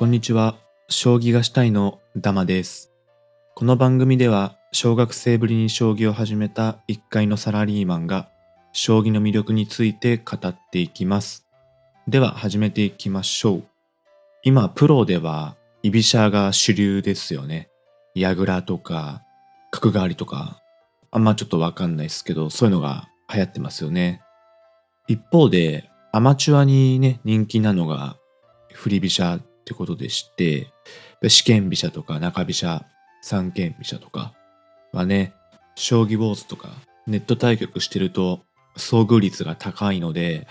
こんにちは。将棋がしたいのダマです。この番組では、小学生ぶりに将棋を始めた一階のサラリーマンが、将棋の魅力について語っていきます。では、始めていきましょう。今、プロでは、居飛車が主流ですよね。矢倉とか、角換わりとか、あんまちょっとわかんないですけど、そういうのが流行ってますよね。一方で、アマチュアにね、人気なのが、振り飛車ってことでして、試験飛車とか中飛車、三間飛車とかはね、将棋ウォーズとかネット対局してると遭遇率が高いので、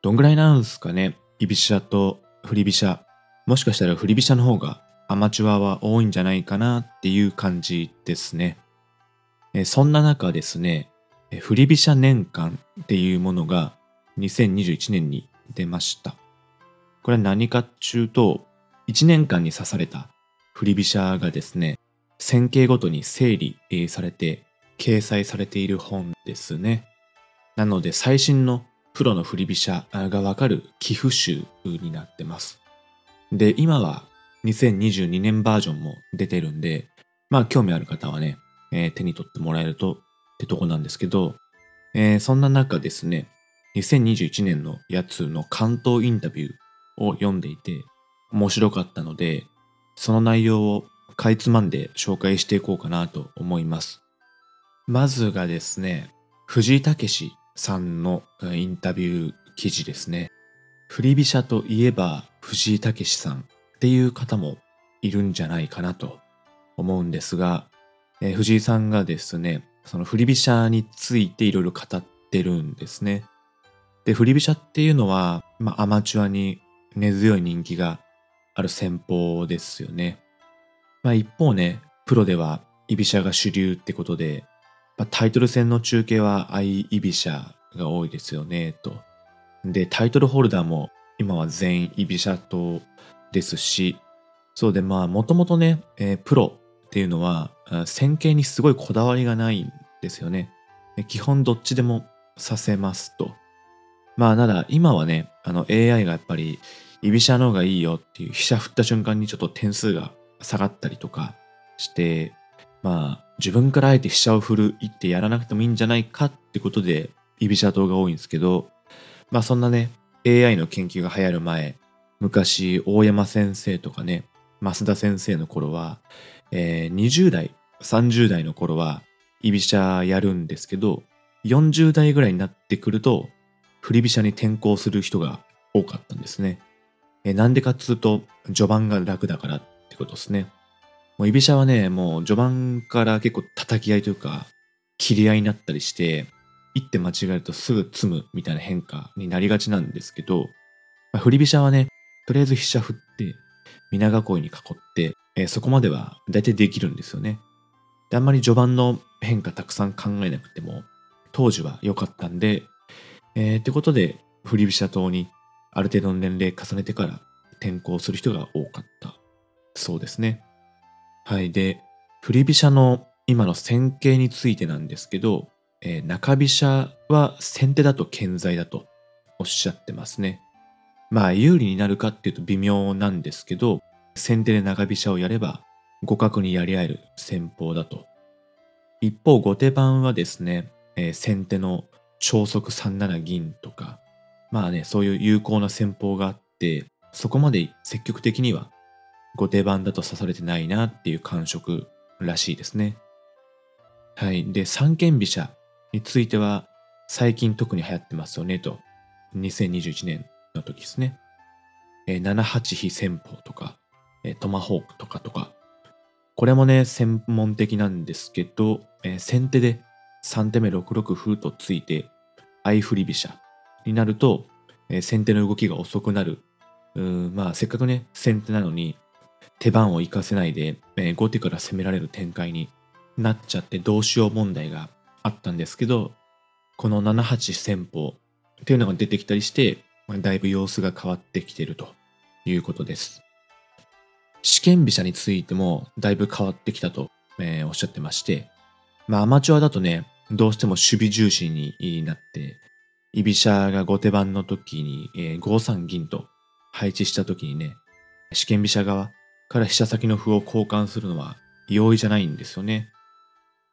どんぐらいなんすかね、居飛車と振り飛車。もしかしたら振り飛車の方がアマチュアは多いんじゃないかなっていう感じですね。そんな中ですね、振り飛車年間っていうものが2021年に出ました。これは何かっちゅうと、1年間に指された振り飛車がですね、線形ごとに整理されて掲載されている本ですね。なので最新のプロの振り飛車がわかる寄付集になってます。で、今は2022年バージョンも出てるんで、まあ興味ある方はね、えー手に取ってもらえるとってとこなんですけど、えーそんな中ですね、2021年のやつの関東インタビューを読んでいて面白かったので、その内容をかいつまんで紹介していこうかなと思います。まずがですね、藤井武さんのインタビュー記事ですね。振り飛車といえば藤井武さんっていう方もいるんじゃないかなと思うんですが、えー藤井さんがですね、その振り飛車についていろいろ語ってるんですね。で、振り飛車っていうのは、まあ、アマチュアに根強い人気がある戦法ですよね。まあ、一方ね、プロでは居飛車が主流ってことで、まあ、タイトル戦の中継は相居飛車が多いですよね、と。で、タイトルホルダーも今は全員居飛車党ですし、そうで、まあ、もともとね、えープロっていうのは、戦型にすごいこだわりがないんですよね。基本どっちでもさせますと。まあ、ただ今はね、あの AI がやっぱり居飛車の方がいいよっていう飛車振った瞬間にちょっと点数が下がったりとかして、まあ、自分からあえて飛車を振るいってやらなくてもいいんじゃないかってことで居飛車党が多いんですけど、まあそんなね、AI の研究が流行る前、昔大山先生とかね、増田先生の頃は、えー20代、30代の頃は居飛車やるんですけど、40代ぐらいになってくると、振り飛車に転向する人が多かったんですね。えーなんでかっつうと、序盤が楽だからってことですね。もう居飛車はね、もう序盤から結構叩き合いというか、切り合いになったりして、一手間違えるとすぐ詰むみたいな変化になりがちなんですけど、まあ振り飛車はね、とりあえず飛車振って、皆囲いに囲って、えーそこまでは大体できるんですよね。で、あんまり序盤の変化たくさん考えなくても、当時は良かったんで、えーってことで、振り飛車党にある程度の年齢重ねてから転校する人が多かった。そうですね。はい。で、振り飛車の今の戦型についてなんですけど、えー中飛車は先手だと健在だとおっしゃってますね。まあ有利になるかっていうと微妙なんですけど、先手で中飛車をやれば互角にやり合える戦法だと。一方後手番はですね、えー先手の超速3七銀とか、まあね、そういう有効な戦法があって、そこまで積極的には後手番だと指されてないなっていう感触らしいですね。はい。で、三間飛車については最近特に流行ってますよねと。2021年の時ですね。えー7八飛戦法とか、えートマホークとかとか。これもね、専門的なんですけど、えー先手で3手目6六歩とついて、相振り飛車になると、え先手の動きが遅くなる。うんまあ、せっかくね、先手なのに、手番を活かせないで、え後手から攻められる展開になっちゃってどうしよう問題があったんですけど、この7八戦法っていうのが出てきたりして、まあだいぶ様子が変わってきてるということです。試験飛車についてもだいぶ変わってきたと、えーおっしゃってまして、まあアマチュアだとね、どうしても守備重視になって、居飛車が後手番の時に、えー5三銀と配置した時にね、試験飛車側から飛車先の歩を交換するのは容易じゃないんですよね。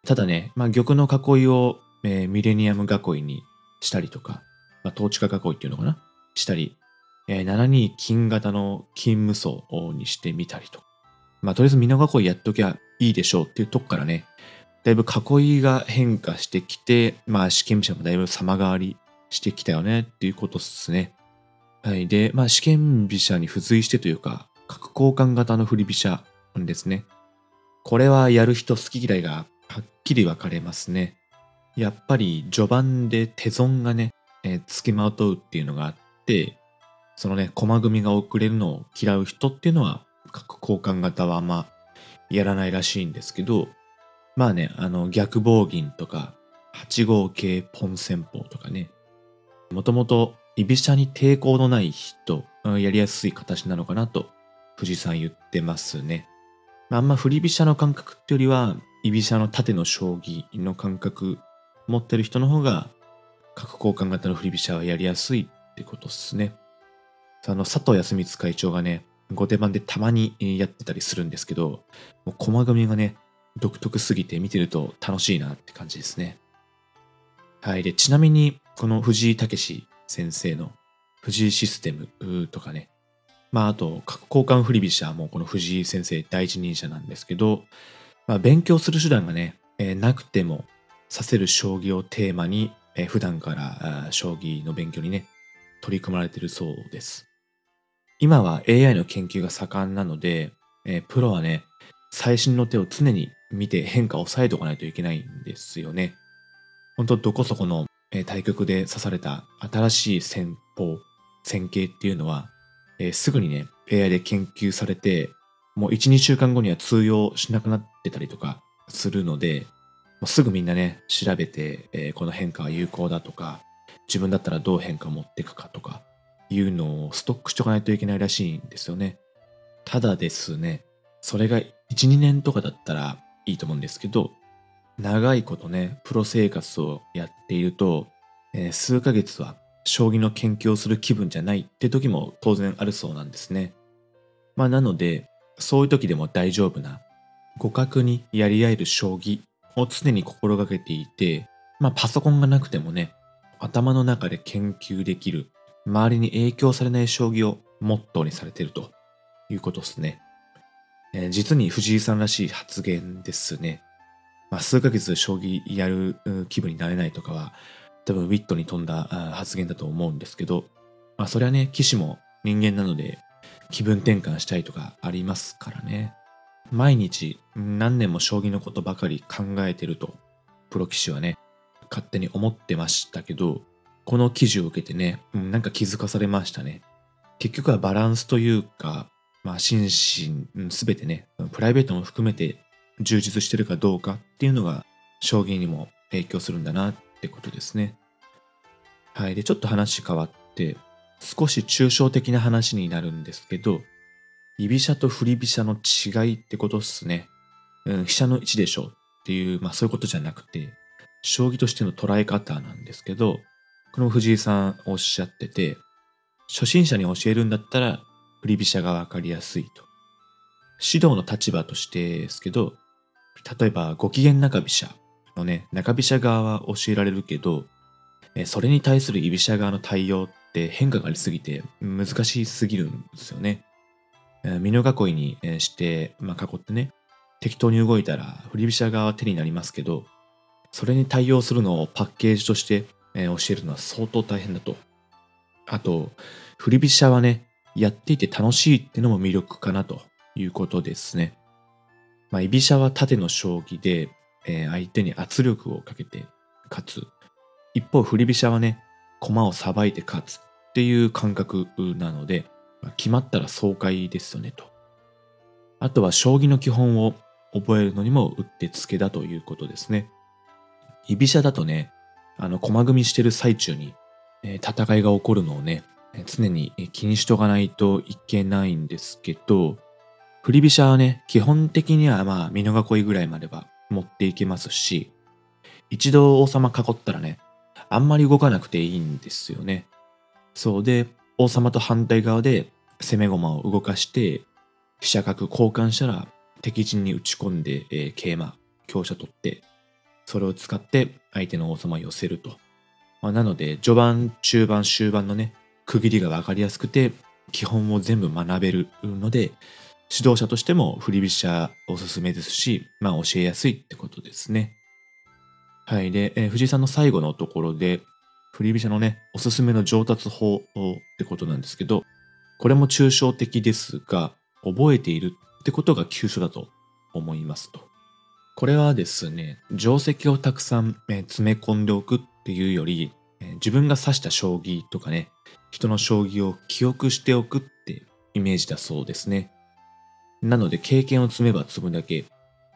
ただね、まあ、玉の囲いを、えー、ミレニアム囲いにしたりとか、まあ、統治下囲いっていうのかな？したり、えー、7二金型の金無双にしてみたりと。まあ、とりあえず美濃囲いやっときゃいいでしょうっていうとこからね、だいぶ囲いが変化してきて、まあ試験飛車もだいぶ様変わりしてきたよねっていうことっすね。はい。で、まあ試験飛車に付随してというか、角交換型の振り飛車ですね。これはやる人好き嫌いがはっきり分かれますね。やっぱり序盤で手損がね、えー、付きまとうっていうのがあって、そのね、駒組みが遅れるのを嫌う人っていうのは、角交換型はまあ、やらないらしいんですけど、まあね、あの、逆棒銀とか、8号系ポン戦法とかね、もともと居飛車に抵抗のない人、やりやすい形なのかなと、藤井さん言ってますね。あんま振り飛車の感覚ってよりは、居飛車の縦の将棋の感覚持ってる人の方が、角交換型の振り飛車はやりやすいってことっすね。あの、佐藤康光会長がね、後手番でたまにやってたりするんですけど、もう駒組みがね、独特すぎて見てると楽しいなって感じですね。はい。で、ちなみに、この藤井武先生の藤井システムとかね、まあ、あと、角交換振り飛車もこの藤井先生第一人者なんですけど、まあ、勉強する手段がね、えー、なくても指せる将棋をテーマに、えー、普段から将棋の勉強にね、取り組まれてるそうです。今は AI の研究が盛んなので、えー、プロはね、最新の手を常に見て変化を抑えておかないといけないんですよね。本当どこそこの対局で指された新しい戦法、戦型っていうのは、えー、すぐにね、AI で研究されて、もう1、2週間後には通用しなくなってたりとかするので、もうすぐみんなね、調べて、えー、この変化は有効だとか、自分だったらどう変化を持っていくかとか、いうのをストックしておかないといけないらしいんですよね。ただですね、それが1、2年とかだったらいいと思うんですけど、長いことね、プロ生活をやっていると、えー、数ヶ月は将棋の研究をする気分じゃないって時も当然あるそうなんですね。まあなので、そういう時でも大丈夫な、互角にやり合える将棋を常に心がけていて、まあパソコンがなくてもね、頭の中で研究できる、周りに影響されない将棋をモットーにされているということですね。えー、実に藤井さんらしい発言ですね。まあ、数ヶ月将棋やる気分になれないとかは、多分ウィットに富んだ発言だと思うんですけど、まあ、それはね、棋士も人間なので、気分転換したいとかありますからね。毎日何年も将棋のことばかり考えてると、プロ棋士はね、勝手に思ってましたけど、この記事を受けてね、なんか気づかされましたね。結局はバランスというか、まあ、心身すべてね、プライベートも含めて充実してるかどうかっていうのが、将棋にも影響するんだなってことですね。はい。で、ちょっと話変わって、少し抽象的な話になるんですけど、居飛車と振り飛車の違いってことっすね。うん、飛車の位置でしょっていう、まあそういうことじゃなくて、将棋としての捉え方なんですけど、この藤井さんおっしゃってて、初心者に教えるんだったら、振り飛車がわかりやすいと。指導の立場としてですけど、例えばご機嫌中飛車のね、中飛車側は教えられるけど、それに対する居飛車側の対応って変化がありすぎて難しすぎるんですよね。美濃囲いにして、まあ、囲ってね、適当に動いたら振り飛車側は手になりますけど、それに対応するのをパッケージとして教えるのは相当大変だと。あと、振り飛車はね、やっていて楽しいってのも魅力かなということですね。まあ、居飛車は縦の将棋で、えー、相手に圧力をかけて勝つ。一方、振り飛車はね、駒をさばいて勝つっていう感覚なので、まあ、決まったら爽快ですよねと。あとは将棋の基本を覚えるのにもうってつけだということですね。居飛車だとね、あの、駒組みしてる最中に、えー、戦いが起こるのをね、常に気にしとかないといけないんですけど、振り飛車はね、基本的にはまあ、美濃囲いぐらいまでは持っていけますし、一度王様囲ったらね、あんまり動かなくていいんですよね。そうで、王様と反対側で攻め駒を動かして、飛車角交換したら敵陣に打ち込んで、えー、桂馬、香車取って、それを使って相手の王様を寄せると。まあ、なので、序盤、中盤、終盤のね、区切りが分かりやすくて、基本を全部学べるので、指導者としても振り飛車おすすめですし、まあ教えやすいってことですね。はい。で、えー、藤井さんの最後のところで、振り飛車のね、おすすめの上達法ってことなんですけど、これも抽象的ですが、覚えているってことが急所だと思いますと。これはですね、定石をたくさん、え詰め込んでおくっていうより、え自分が指した将棋とかね、人の将棋を記憶しておくってイメージだそうですね。なので経験を積めば積むだけ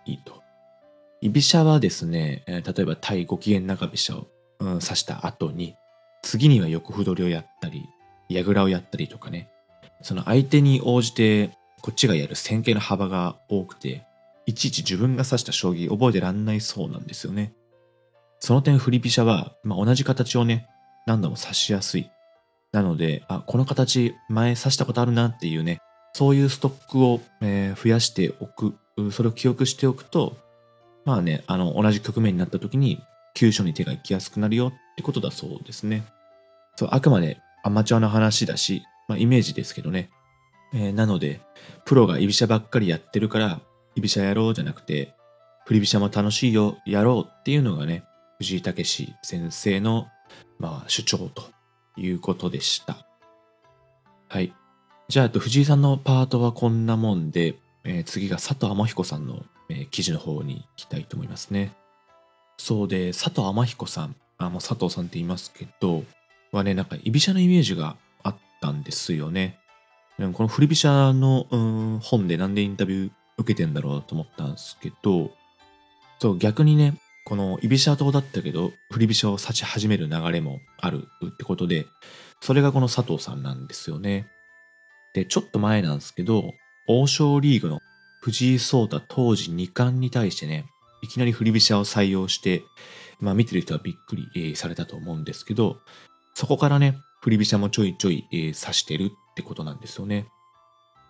いいと。居飛車はですね、例えば対ご機嫌中飛車を、うん、指した後に、次には横歩取りをやったり、矢倉をやったりとかね、その相手に応じてこっちがやる戦型の幅が多くて、いちいち自分が指した将棋覚えてらんないそうなんですよね。その点振り飛車は、まあ、同じ形をね、何度も指しやすい。なので、あ、この形前指したことあるなっていうね、そういうストックを、えー、増やしておく、それを記憶しておくと、まあね、あの、同じ局面になった時に、急所に手が行きやすくなるよってことだそうですね。そう、あくまでアマチュアの話だし、まあ、イメージですけどね。えー、なので、プロが居飛車ばっかりやってるから、居飛車やろうじゃなくて、振り飛車も楽しいよ、やろうっていうのがね、藤井武先生の、まあ、主張ということでした。はい。じゃあ、藤井さんのパートはこんなもんで、えー、次が佐藤天彦さんの、えー、記事の方に行きたいと思いますね。そうで、佐藤天彦さん、あの佐藤さんって言いますけど、はね、なんか居飛車のイメージがあったんですよね。この振り飛車の、うん、本でなんでインタビュー受けてんだろうと思ったんですけど、そう逆にね、この居飛車党だったけど、振り飛車を指し始める流れもあるってことで、それがこの佐藤さんなんですよね。で、ちょっと前なんですけど、王将リーグの藤井聡太当時2冠に対してね、いきなり振り飛車を採用して、まあ見てる人はびっくり、えー、されたと思うんですけど、そこからね、振り飛車もちょいちょい、えー、指してるってことなんですよね。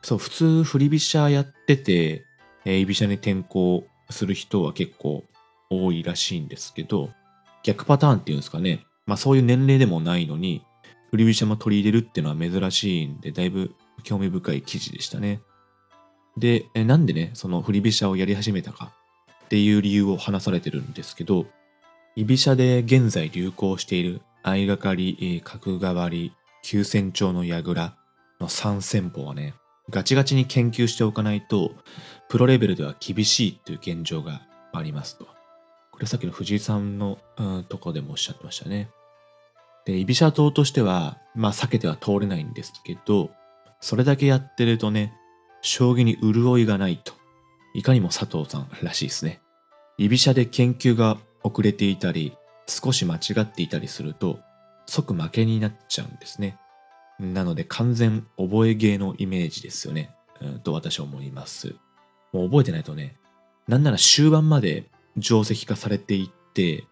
そう、普通振り飛車やってて、えー、居飛車に転向する人は結構多いらしいんですけど、逆パターンっていうんですかね。まあそういう年齢でもないのに、振り飛車も取り入れるっていうのは珍しいんで、だいぶ興味深い記事でしたね。で、なんでね、その振り飛車をやり始めたかっていう理由を話されてるんですけど、居飛車で現在流行している相掛かり、角換わり、急戦調の櫓の3戦法はね、ガチガチに研究しておかないと、プロレベルでは厳しいという現状がありますと。これさっきの藤井さんの、うん、とこでもおっしゃってましたね。で、居飛車党としては、まあ避けては通れないんですけど、それだけやってるとね、将棋に潤いがないと。いかにも佐藤さんらしいですね。居飛車で研究が遅れていたり、少し間違っていたりすると、即負けになっちゃうんですね。なので完全覚え芸のイメージですよね。うん、と私は思います。もう覚えてないとね、なんなら終盤まで定石化されていって、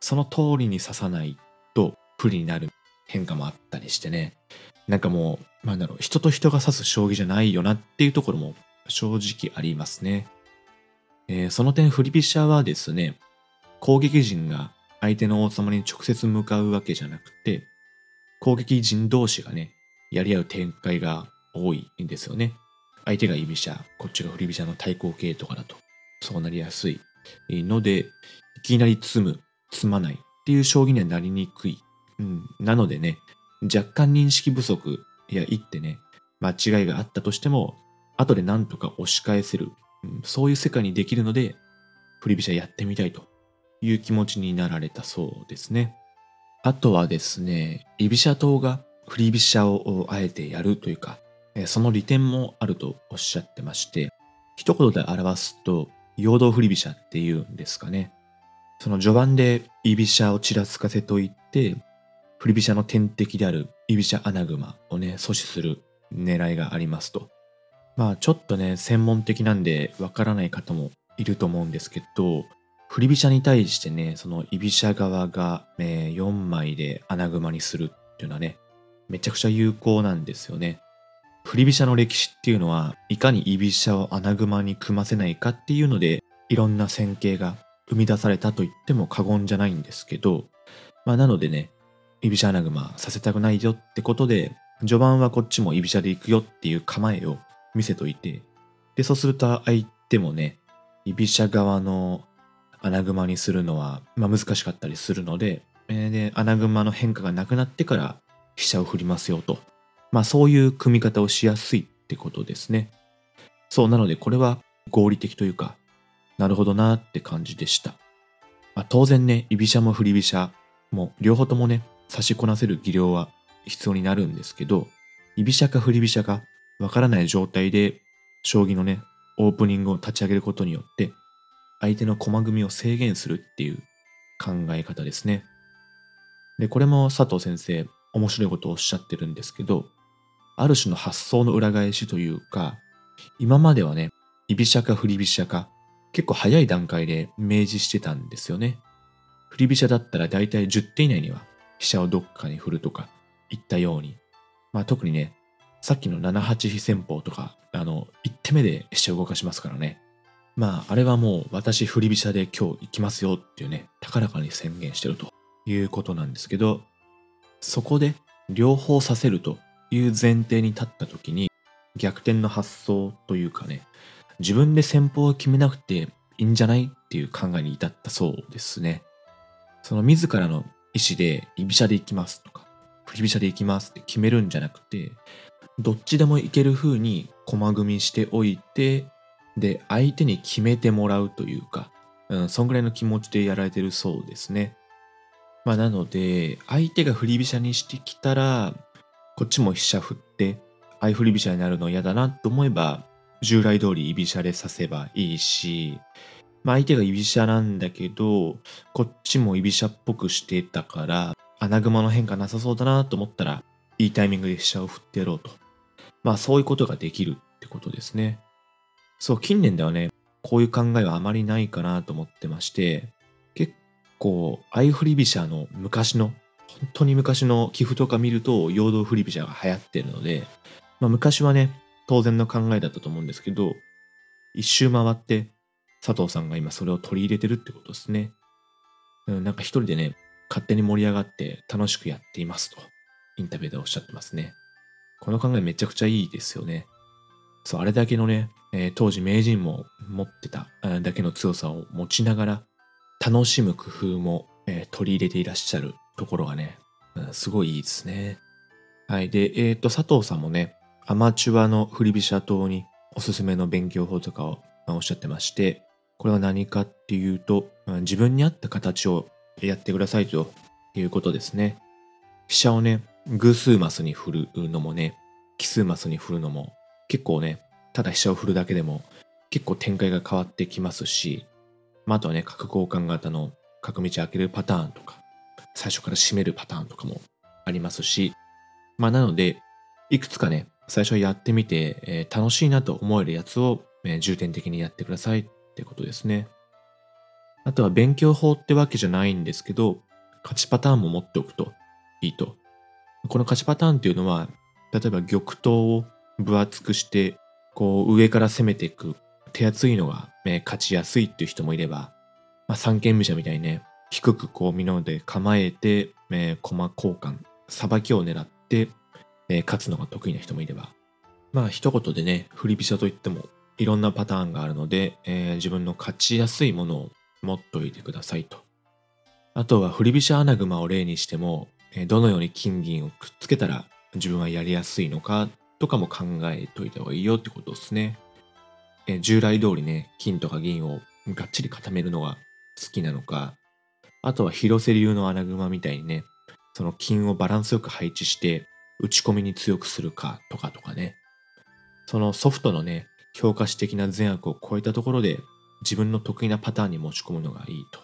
その通りに刺さないと不利になる変化もあったりしてね。なんかもう、なんだろう、人と人が指す将棋じゃないよなっていうところも正直ありますね。えー、その点、振り飛車はですね、攻撃陣が相手の王様に直接向かうわけじゃなくて、攻撃陣同士がね、やり合う展開が多いんですよね。相手が居飛車、こっちが振り飛車の対抗形とかだと、そうなりやすいので、いきなり詰む、詰まないっていう将棋にはなりにくい。うん、なのでね、若干認識不足や一ってね、間違いがあったとしても、後で何とか押し返せる、うん、そういう世界にできるので、振り飛車やってみたいという気持ちになられたそうですね。あとはですね、居飛車党が振り飛車をあえてやるというか、その利点もあるとおっしゃってまして、一言で表すと、陽動振り飛車っていうんですかね。その序盤で居飛車をちらつかせといて、振り飛車の天敵である居飛車穴熊をね、阻止する狙いがありますと。まあちょっとね、専門的なんでわからない方もいると思うんですけど、振り飛車に対してね、その居飛車側が、えー、4枚で穴熊にするっていうのはね、めちゃくちゃ有効なんですよね。振り飛車の歴史っていうのはいかに居飛車を穴熊に組ませないかっていうのでいろんな戦型が生み出されたと言っても過言じゃないんですけど、まあなのでね、居飛車穴熊させたくないよってことで、序盤はこっちも居飛車で行くよっていう構えを見せといて、で、そうすると相手もね、居飛車側の穴熊にするのは、まあ、難しかったりするので、えー、で、穴熊の変化がなくなってから飛車を振りますよと。まあそういう組み方をしやすいってことですね。そうなのでこれは合理的というか、なるほどなって感じでした。まあ、当然ね、居飛車も振り飛車も両方ともね、差しこなせる技量は必要になるんですけど、居飛車か振り飛車かわからない状態で、将棋のね、オープニングを立ち上げることによって、相手の駒組みを制限するっていう考え方ですね。で、これも佐藤先生、面白いことをおっしゃってるんですけど、ある種の発想の裏返しというか、今まではね、居飛車か振り飛車か、結構早い段階で明示してたんですよね。振り飛車だったら大体10手以内には飛車をどっかに振るとか言ったように、まあ特にね、さっきの7八飛戦法とか、あの、1手目で飛車を動かしますからね。まああれはもう私振り飛車で今日行きますよっていうね、高らかに宣言してるということなんですけど、そこで両方させるという前提に立った時に逆転の発想というかね自分で戦法を決めなくていいんじゃないっていう考えに至ったそうですねその自らの意思で居飛車で行きますとか振り飛車で行きますって決めるんじゃなくてどっちでもいける風に駒組みしておいてで相手に決めてもらうというか、うん、そんぐらいの気持ちでやられてるそうですね。まあなので相手が振り飛車にしてきたらこっちも飛車振って相振り飛車になるの嫌だなと思えば従来通り居飛車で指せばいいし、まあ、相手が居飛車なんだけどこっちも居飛車っぽくしてたから穴熊の変化なさそうだなと思ったらいいタイミングで飛車を振ってやろうと。まあそういうことができるってことですね。そう近年ではねこういう考えはあまりないかなと思ってまして結構相振り飛車の昔の本当に昔の寄付とか見ると陽動振り飛車が流行ってるので、まあ、昔はね、当然の考えだったと思うんですけど、一周回って佐藤さんが今それを取り入れてるってことですね。なんか一人でね、勝手に盛り上がって楽しくやっていますと、インタビューでおっしゃってますね。この考えめちゃくちゃいいですよね。そう、あれだけのね、えー、当時名人も持ってただけの強さを持ちながら、楽しむ工夫も、えー、取り入れていらっしゃるところがね、うん、すごいいいですね。はい。で、えっ、ー、と、佐藤さんもね、アマチュアの振り飛車党におすすめの勉強法とかをおっしゃってまして、これは何かっていうと、自分に合った形をやってくださいということですね。飛車をね、偶数マスに振るのもね、奇数マスに振るのも、結構ね、ただ飛車を振るだけでも結構展開が変わってきますし、まあ、あとはね、角交換型の角道開けるパターンとか、最初から締めるパターンとかもありますし、まあなので、いくつかね、最初やってみて、えー、楽しいなと思えるやつを、えー、重点的にやってくださいってことですね。あとは勉強法ってわけじゃないんですけど、勝ちパターンも持っておくといいと。この勝ちパターンっていうのは、例えば玉頭を分厚くして、こう上から攻めていく手厚いのが、ね、勝ちやすいっていう人もいれば、まあ、三間飛車みたいにね、低くこう身ので構えて、えー、駒交換、さばきを狙って、えー、勝つのが得意な人もいれば。まあ一言でね、振り飛車といってもいろんなパターンがあるので、えー、自分の勝ちやすいものを持っといてくださいと。あとは振り飛車穴熊を例にしても、えー、どのように金銀をくっつけたら自分はやりやすいのかとかも考えといた方がいいよってことですね。えー、従来通りね、金とか銀をがっちり固めるのが好きなのか、あとは広瀬流の穴熊みたいにね、その金をバランスよく配置して打ち込みに強くするかとかとかね。そのソフトのね、評価値的な善悪を超えたところで自分の得意なパターンに持ち込むのがいいと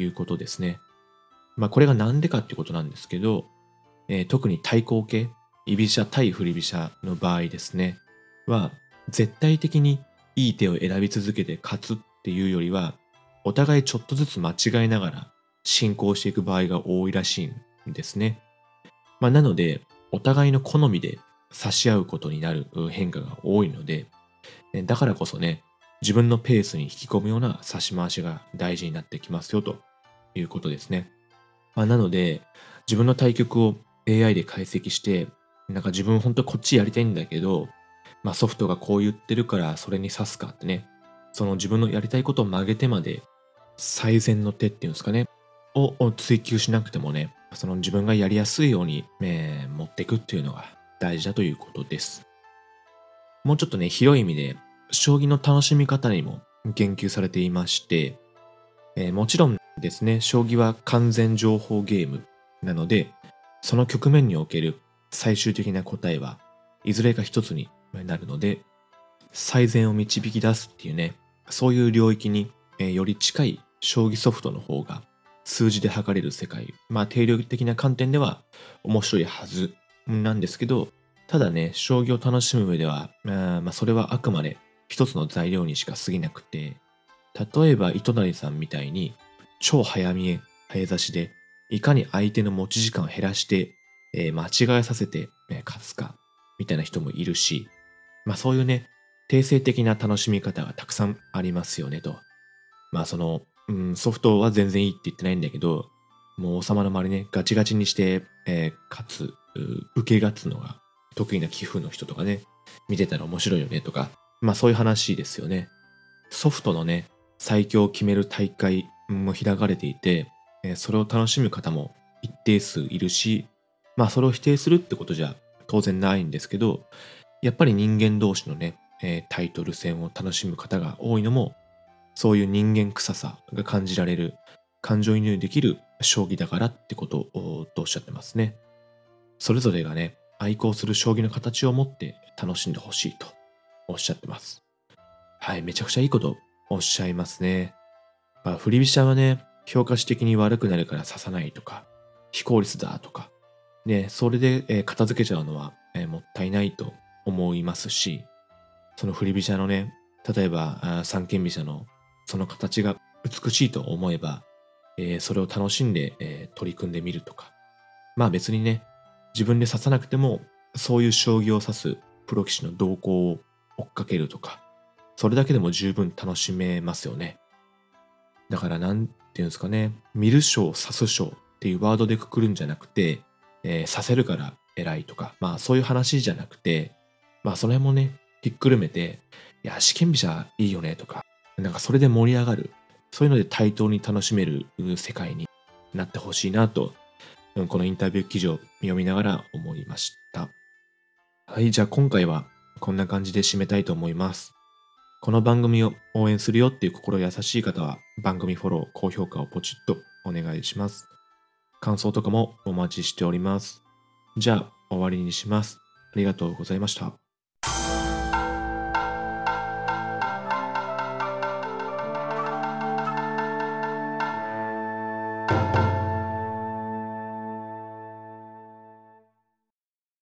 いうことですね。まあこれが何でかってことなんですけど、えー、特に対抗系、居飛車対振り飛車の場合ですね、は絶対的にいい手を選び続けて勝つっていうよりは、お互いちょっとずつ間違いながら進行していく場合が多いらしいんですね。まあ、なので、お互いの好みで差し合うことになる変化が多いので、だからこそね、自分のペースに引き込むような差し回しが大事になってきますよということですね。まあ、なので、自分の対局を AI で解析して、なんか自分本当こっちやりたいんだけど、まあ、ソフトがこう言ってるからそれに指すかってね、その自分のやりたいことを曲げてまで最善の手っていうんですかね、を追求しなくてもね、その自分がやりやすいように、えー、持っていくっていうのが大事だということです。もうちょっとね、広い意味で、将棋の楽しみ方にも言及されていまして、えー、もちろんですね、将棋は完全情報ゲームなので、その局面における最終的な答えはいずれか一つになるので、最善を導き出すっていうね、そういう領域に、えー、より近い将棋ソフトの方が数字で測れる世界、まあ定量的な観点では面白いはずなんですけど、ただね、将棋を楽しむ上では、あまあそれはあくまで一つの材料にしか過ぎなくて、例えば糸谷さんみたいに超早見え、早指しで、いかに相手の持ち時間を減らして、えー、間違えさせて、えー、勝つか、みたいな人もいるし、まあそういうね、定性的な楽しみ方がたくさんありますよねと。まあその、うん、ソフトは全然いいって言ってないんだけど、もう王様の周りね、ガチガチにして、えー、勝つ、受け勝つのが得意な寄付の人とかね、見てたら面白いよねとか、まあそういう話ですよね。ソフトのね、最強を決める大会も開かれていて、それを楽しむ方も一定数いるし、まあそれを否定するってことじゃ当然ないんですけど、やっぱり人間同士のね、タイトル戦を楽しむ方が多いのも、そういう人間臭さが感じられる、感情移入できる将棋だからってことをとおっしゃってますね。それぞれがね、愛好する将棋の形を持って楽しんでほしいとおっしゃってます。はい、めちゃくちゃいいことおっしゃいますね。まあ、振り飛車はね、評価値的に悪くなるから指さないとか、非効率だとか、ね、それで、え、片付けちゃうのは、え、もったいないと思いますし、その振り飛車のね、例えば三間飛車のその形が美しいと思えば、えー、それを楽しんで、え取り組んでみるとか、まあ別にね、自分で指さなくても、そういう将棋を指すプロ棋士の動向を追っかけるとか、それだけでも十分楽しめますよね。だからなんていうんですかね、見る将、指す将っていうワードでくくるんじゃなくて、えー、させるから偉いとか、まあそういう話じゃなくて、まあその辺もね、ひっくるめて、いや、試験飛車いいよねとか、なんかそれで盛り上がる、そういうので対等に楽しめる世界になってほしいなと、このインタビュー記事を読みながら思いました。はい、じゃあ今回はこんな感じで締めたいと思います。この番組を応援するよっていう心優しい方は番組フォロー、高評価をポチッとお願いします。感想とかもお待ちしております。じゃあ終わりにします。ありがとうございました。